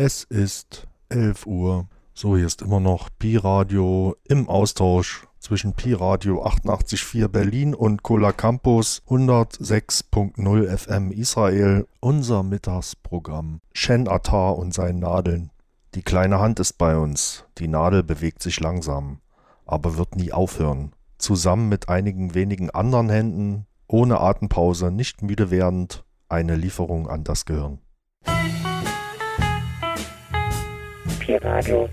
Es ist 11 Uhr. So, hier ist immer noch Pi-Radio im Austausch zwischen Pi-Radio 88.4 Berlin und Cola Campus 106.0 FM Israel. Unser Mittagsprogramm. Shen Attar und seinen Nadeln. Die kleine Hand ist bei uns. Die Nadel bewegt sich langsam, aber wird nie aufhören. Zusammen mit einigen wenigen anderen Händen, ohne Atempause, nicht müde werdend, eine Lieferung an das Gehirn. Pi-Radio.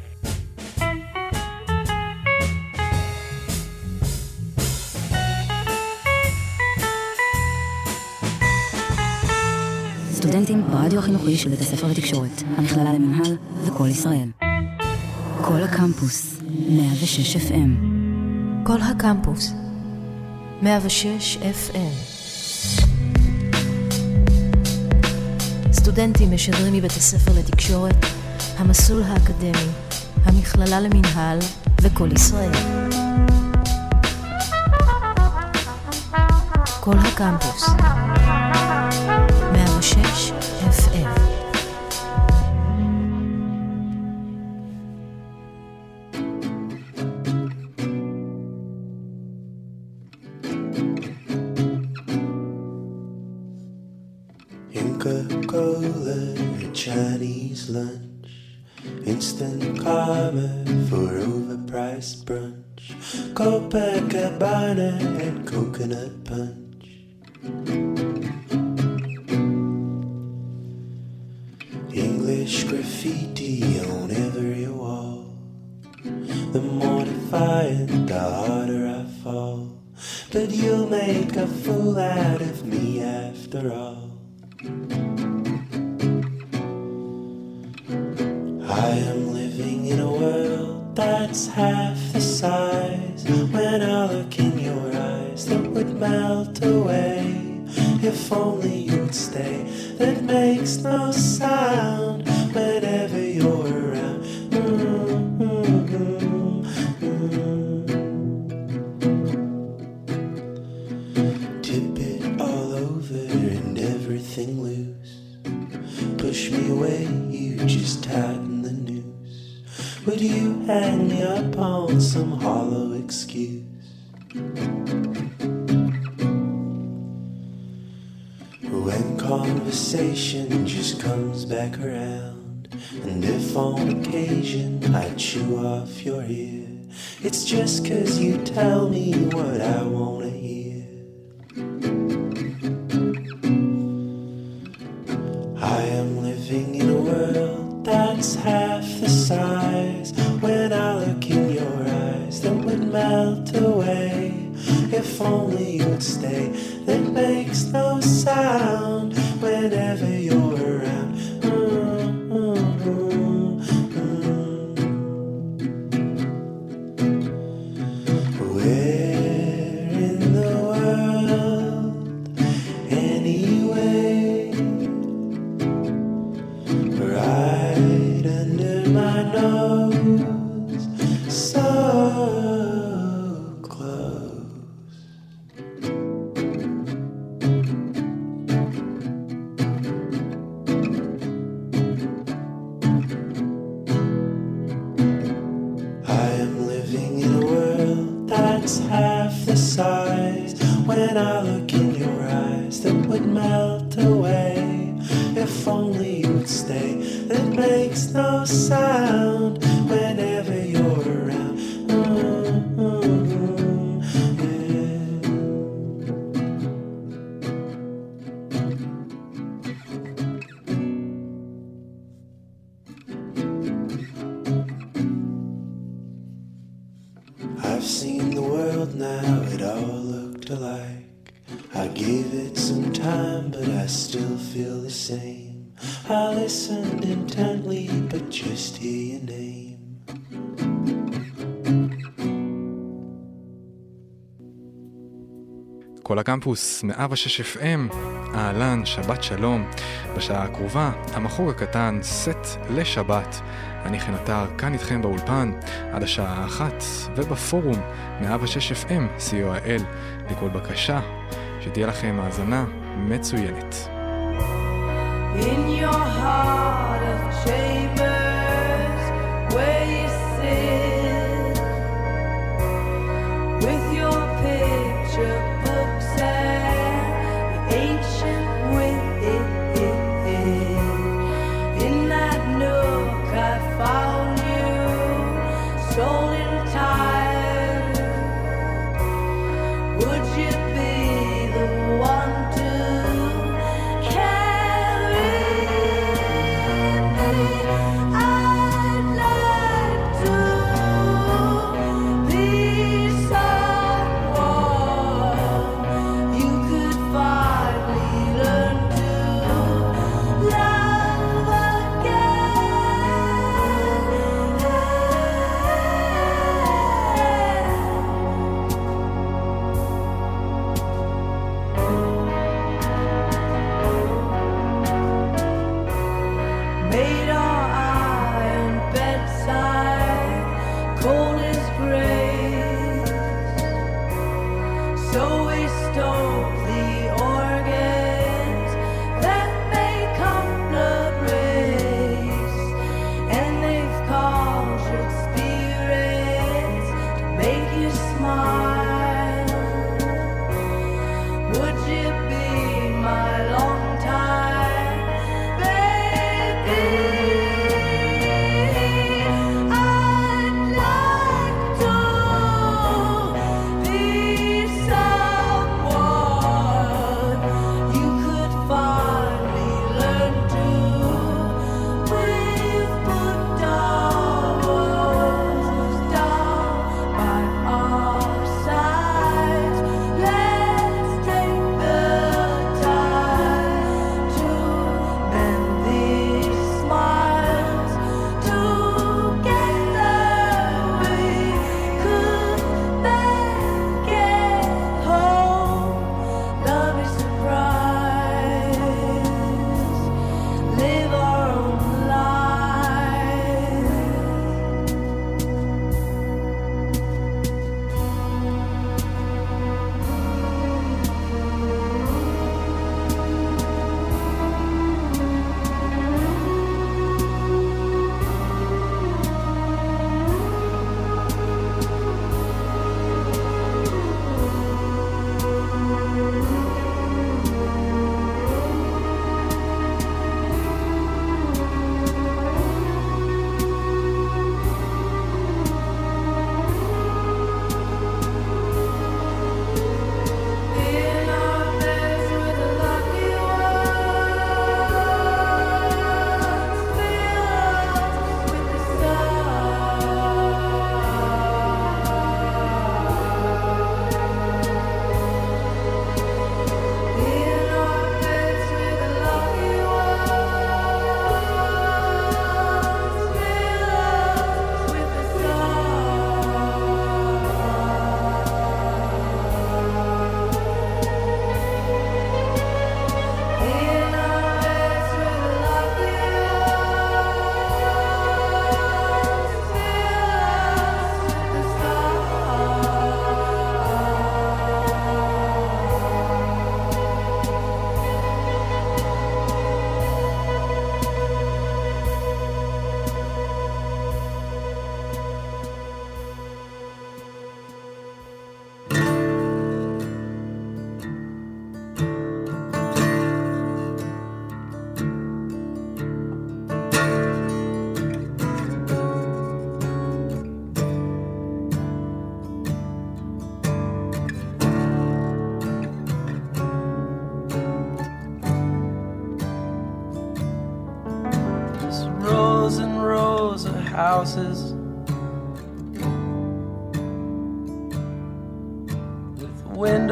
סטודנטים ברדיו החינוכי של בית הספר לתקשורת, המכללה למינהל וכל ישראל. כל הקמפוס, 106 FM. כל הקמפוס, 106 FM. סטודנטים משדרים מבית הספר לתקשורת, המסלול האקדמי, המכללה למינהל וכל ישראל. כל הקמפוס, 106 FM. Inca Cola, Chinese lunch, instant karma for overpriced brunch, Copacabana and coconut punch. English graffiti on every wall. The more defiant, the harder I fall. But you'll make a fool out of me after all. That's half the size. When I look in your eyes, that would melt away. If only you'd stay, that makes no sound whenever you're around. Mm-hmm. Tip it all over and everything loose. Push me away, you just noose. Would you hang me up on some hollow excuse? When conversation just comes back around, and if on occasion I chew off your ear, it's just cause you tell me what I wanna hear. When I קמפוס 106 FM, אהלן, שבת שלום. בשעה הקרובה, המחוג הקטן, סט לשבת. אני חן עטר, כאן איתכם באולפן, עד השעה האחת, ובפורום 106 FM, co.il. לכל בקשה, שתהיה לכם האזנה מצוינת. In your heart of chambers, where you sit with your picture.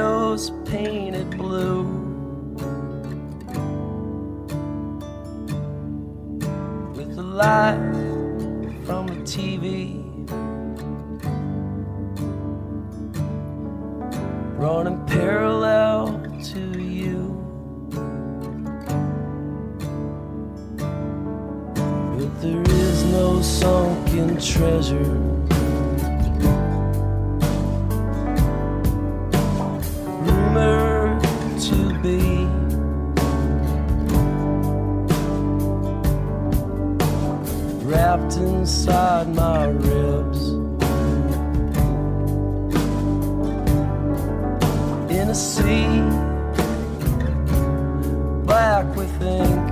Windows painted blue. With the light from the TV running parallel to you. But there is no sunken treasure. Be. Wrapped inside my ribs. In a sea black with ink.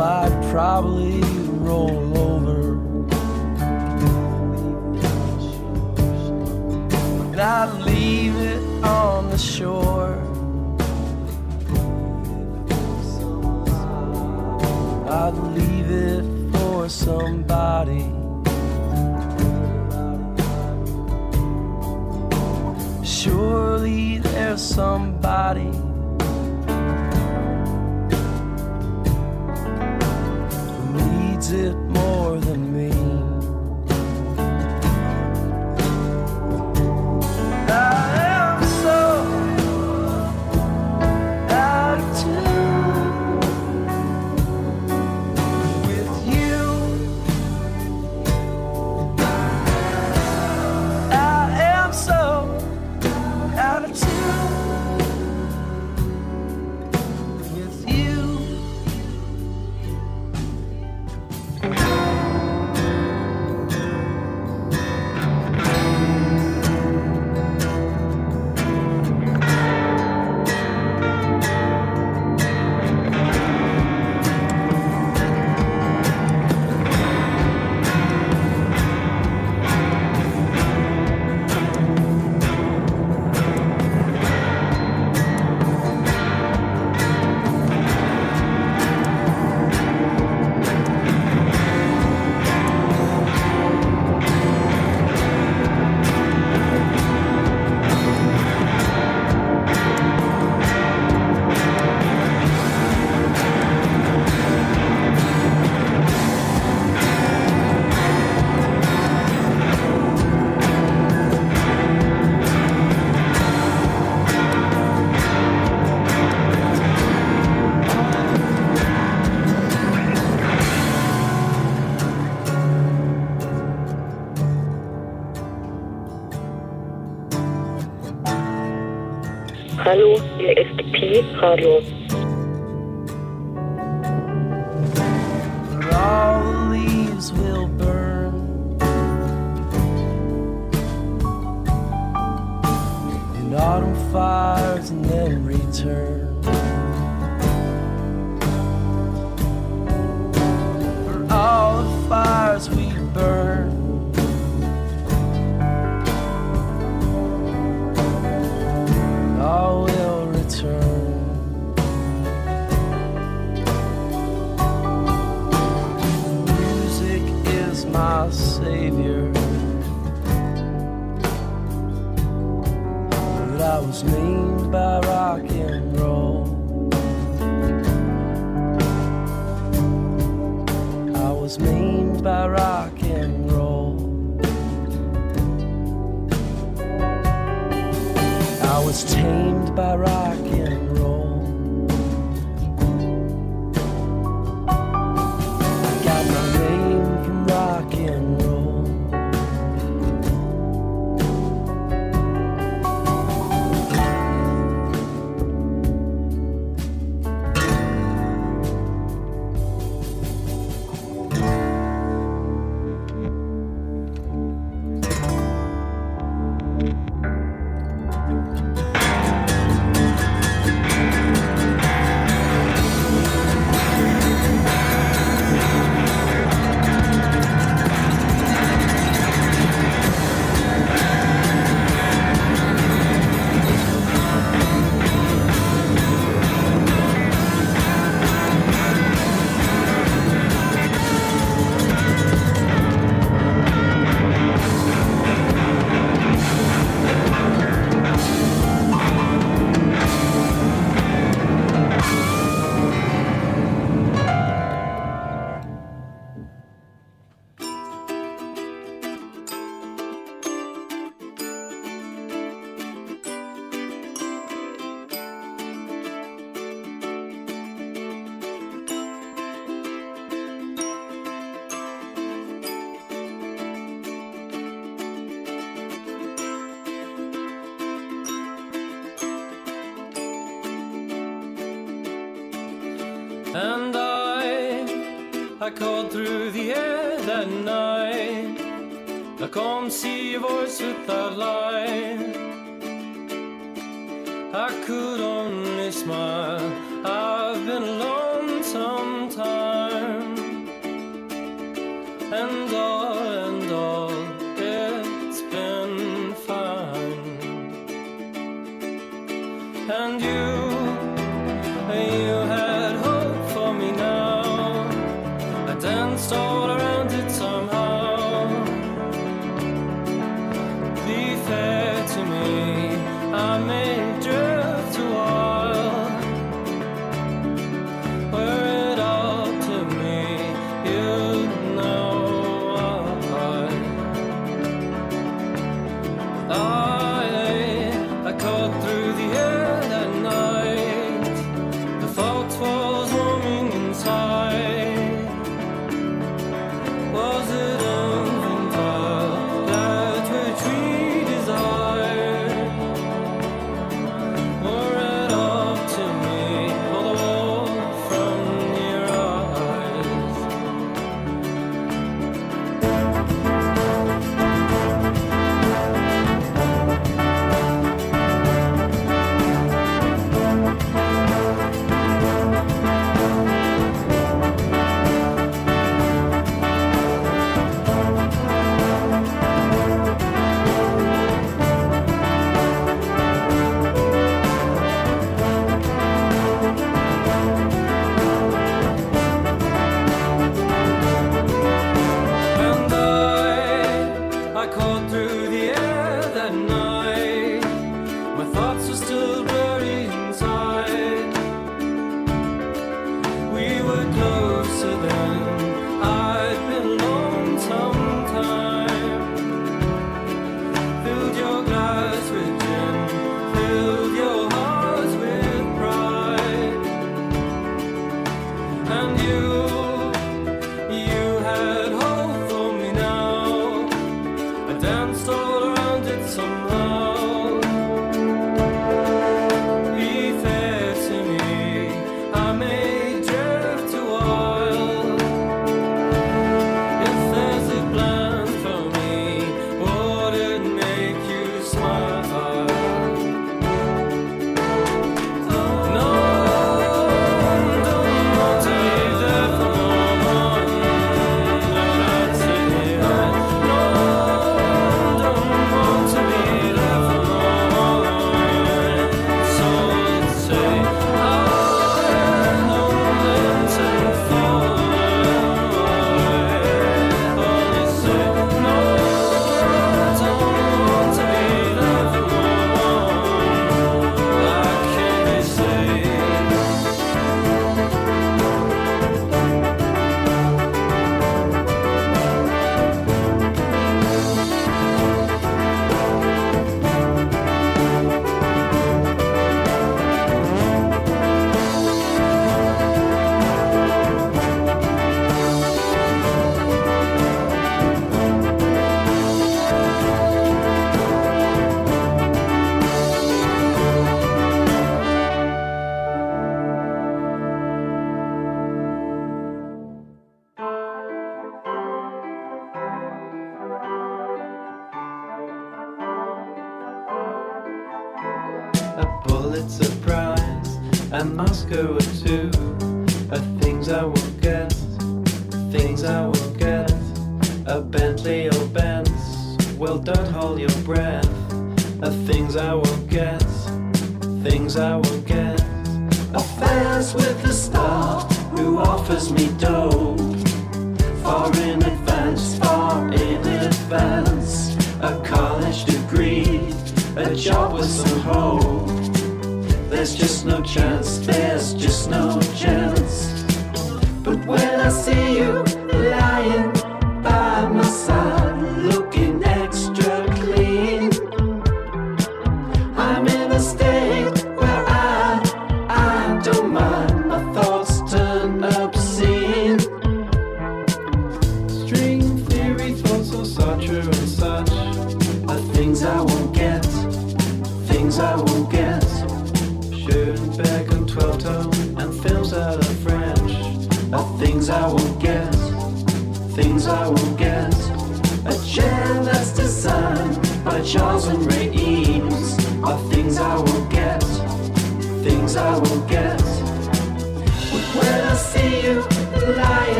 I'd probably roll over. And I'd leave it on the shore. I'd leave it for somebody. Surely there's somebody Pi see your I,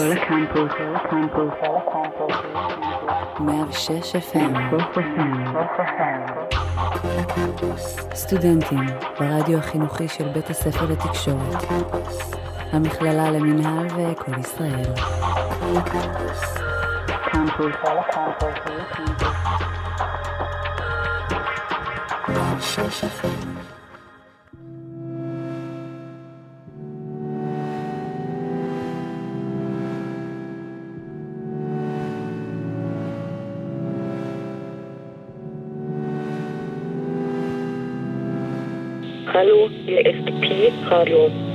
כל הקמפוס. כל הקמפוס. כל הקמפוס. 106 FM. סטודנטים ברדיו החינוכי של בית הספר לתקשורת. המכללה למינהל וכל ישראל. קמפוס. הקמפוס. Hallo, Pi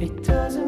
It doesn't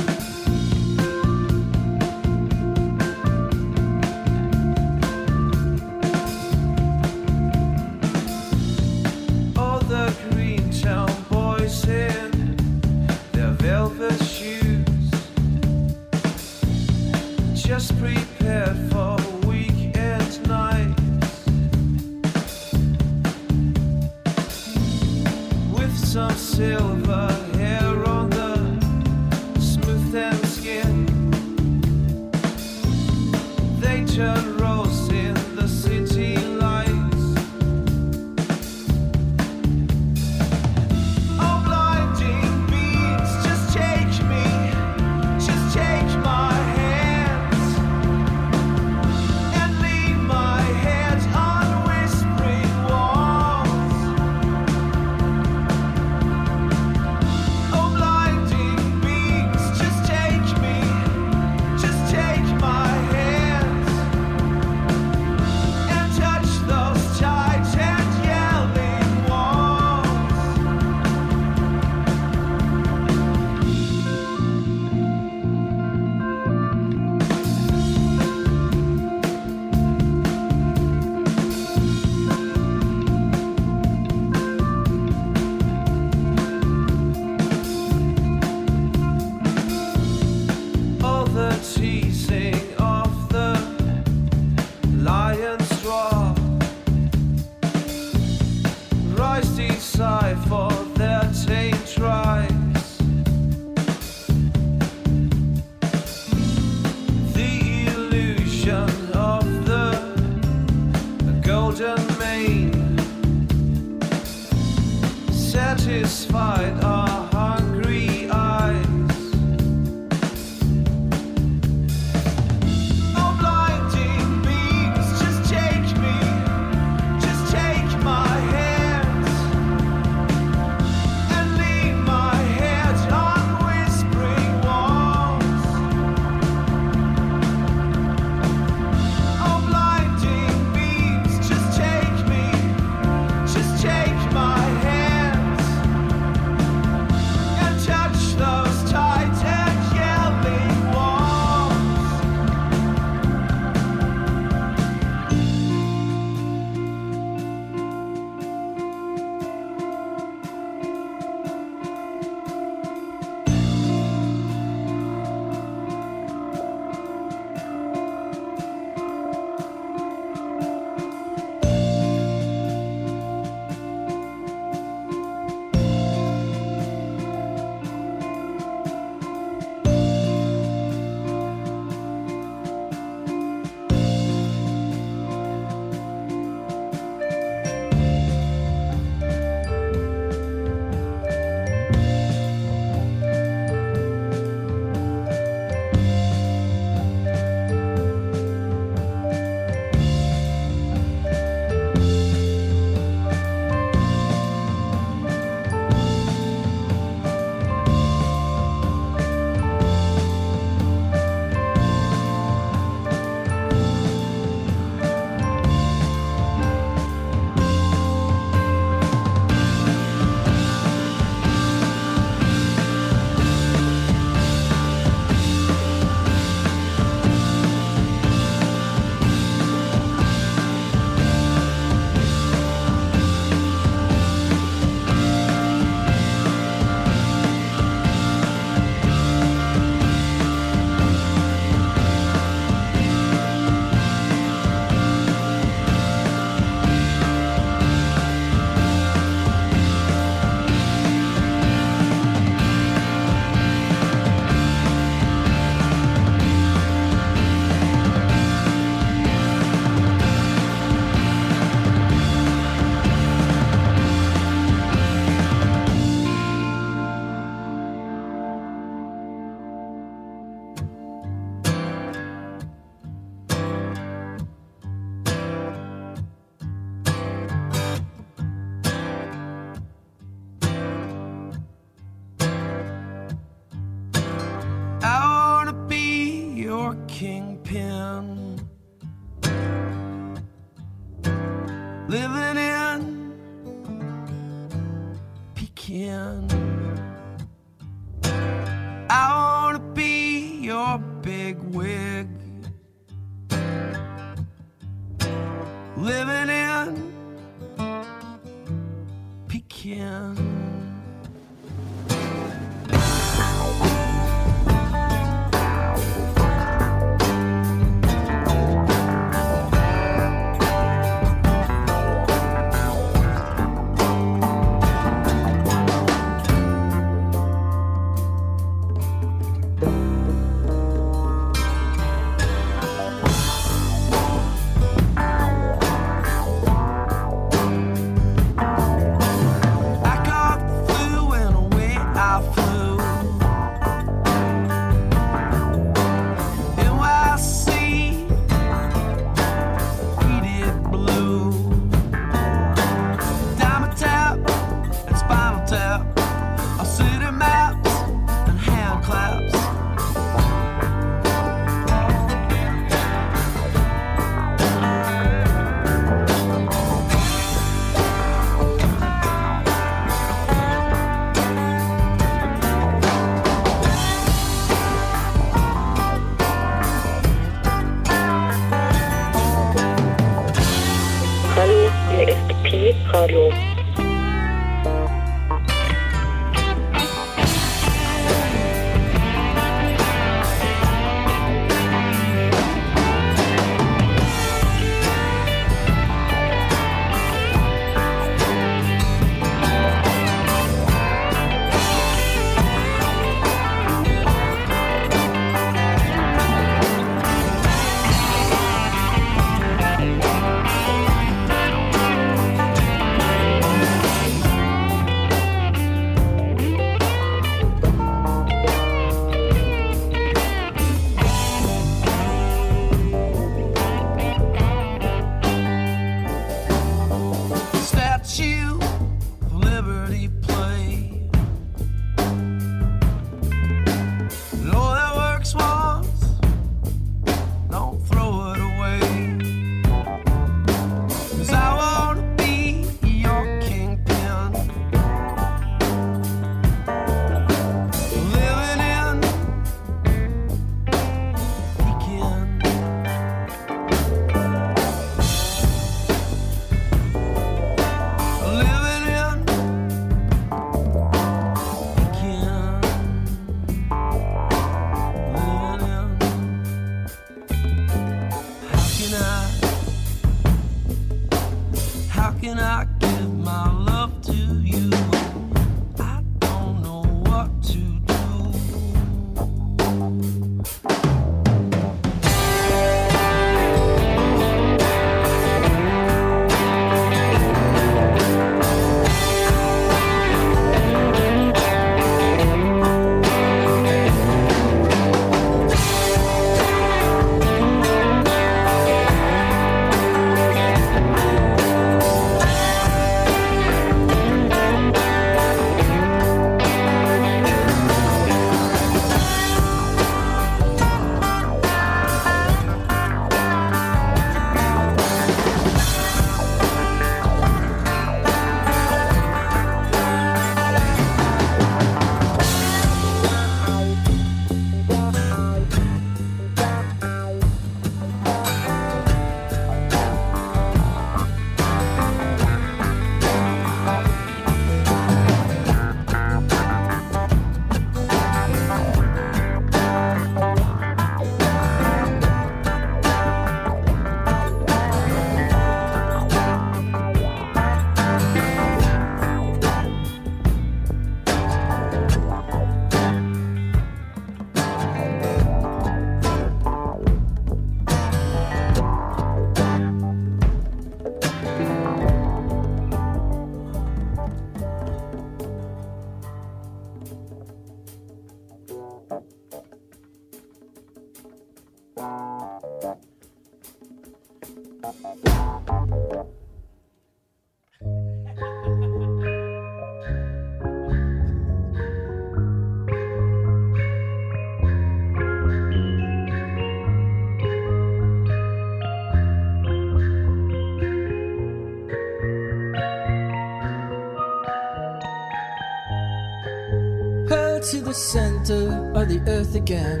the earth again.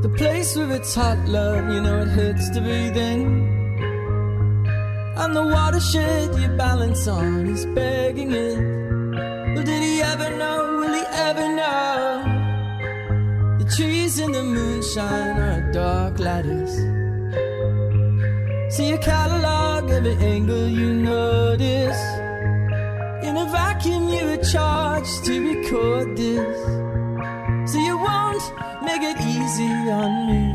The place where it's hot, love, you know it hurts to breathe in. And the watershed you balance on is begging it. Well, did he ever know? Will he ever know? The trees in the moonshine are a dark lattice. See a catalog every angle you notice. In a vacuum, you were charged to record this. Make it easy on me.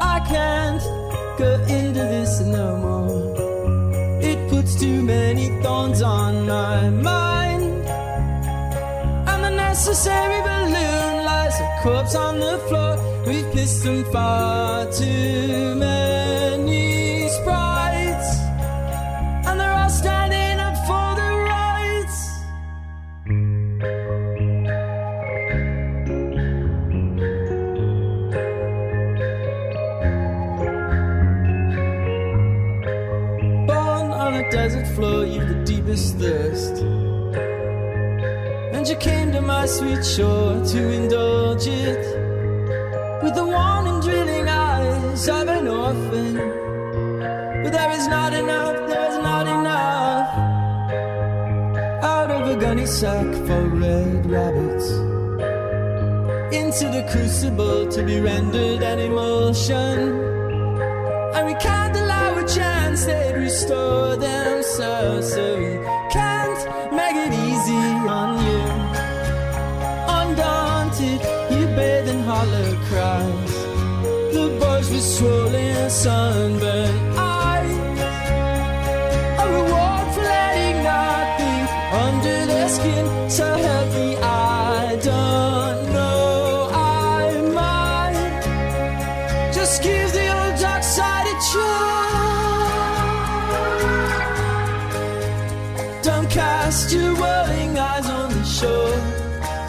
I can't go into this no more. It puts too many thorns on my mind. And the necessary balloon lies a corpse on the floor. We've pissed them far too many thirst. And you came to my sweet shore to indulge it with the warning, drilling eyes of an orphan. But there is not enough, there is not enough out of a gunny sack for red rabbits. Into the crucible to be rendered an emulsion. And we allow they'd restore themselves. So so we can't make it easy on you. Undaunted, you bathe in hollow cries. The boys with swollen sunburned Cast your whirling eyes on the shore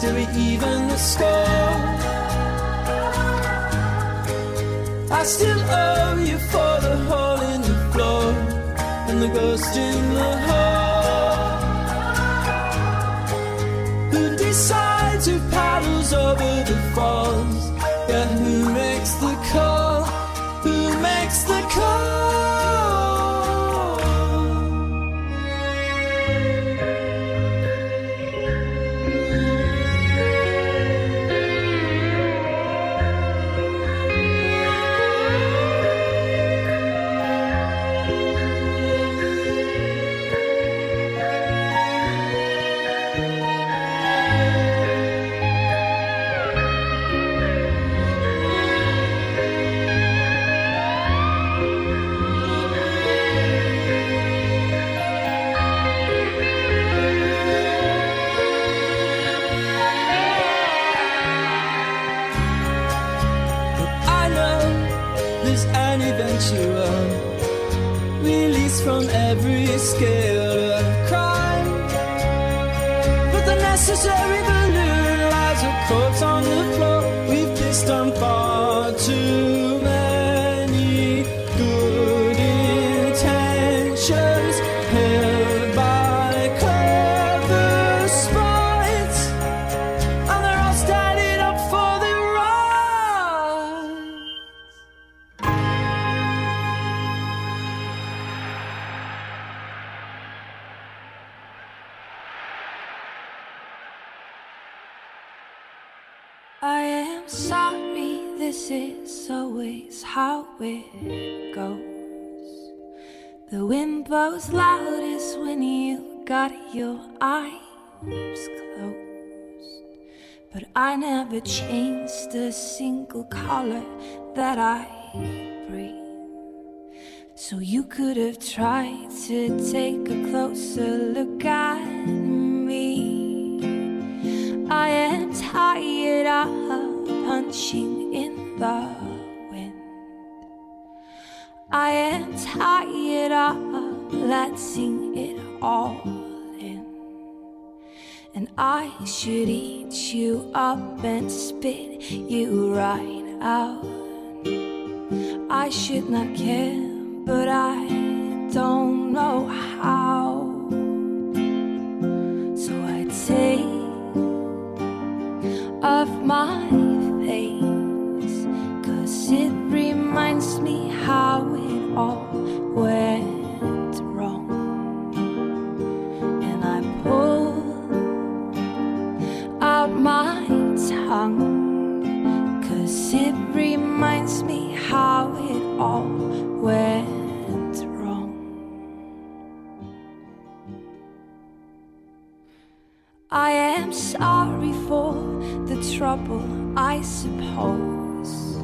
till we even the score. I still owe you for the hole in the floor and the ghost in the hall. Who decides who paddles over the falls? I am sorry, this is always how it goes. The wind blows loudest when you got your eyes closed. But I never changed a single color that I breathe. So you could have tried to take a closer look at me. Punching in the wind. I am tired of letting it all in. And I should eat you up and spit you right out. I should not care, but I don't know how. So I take of my I am sorry for the trouble, I suppose.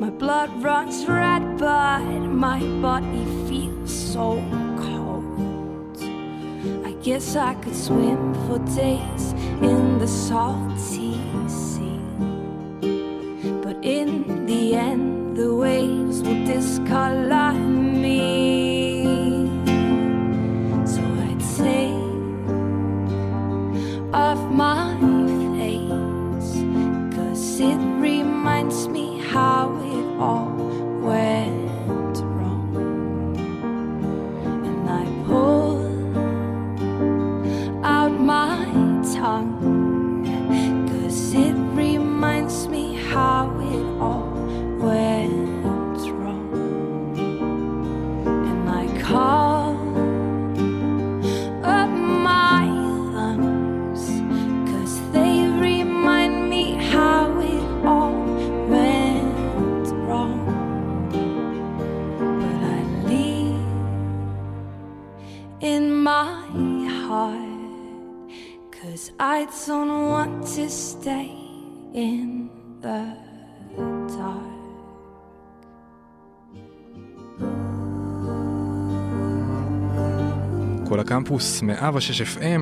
My blood runs red, but my body feels so cold. I guess I could swim for days in the salty sea. But in the end, the waves will discolor me. כל הקמפוס 106 FM.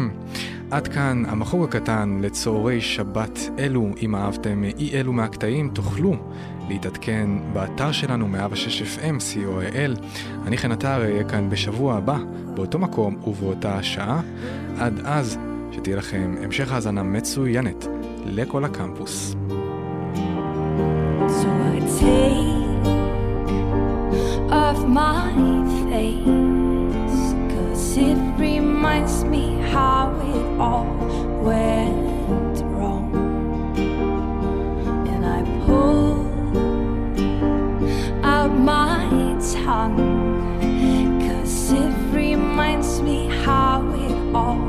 עד כאן המחוג הקטן לצהרי שבת אלו. אם אהבתם אי אלו מהקטעים, תוכלו להתעדכן באתר שלנו 106 FM, co.il. אני חן עטר אהיה כאן בשבוע הבא, באותו מקום ובאותה שעה. עד אז, שתהיה לכם המשך האזנה מצוינת לכל הקמפוס. So I take off my face, it reminds me how it all went wrong. And I pull out my tongue, cause it reminds me how it all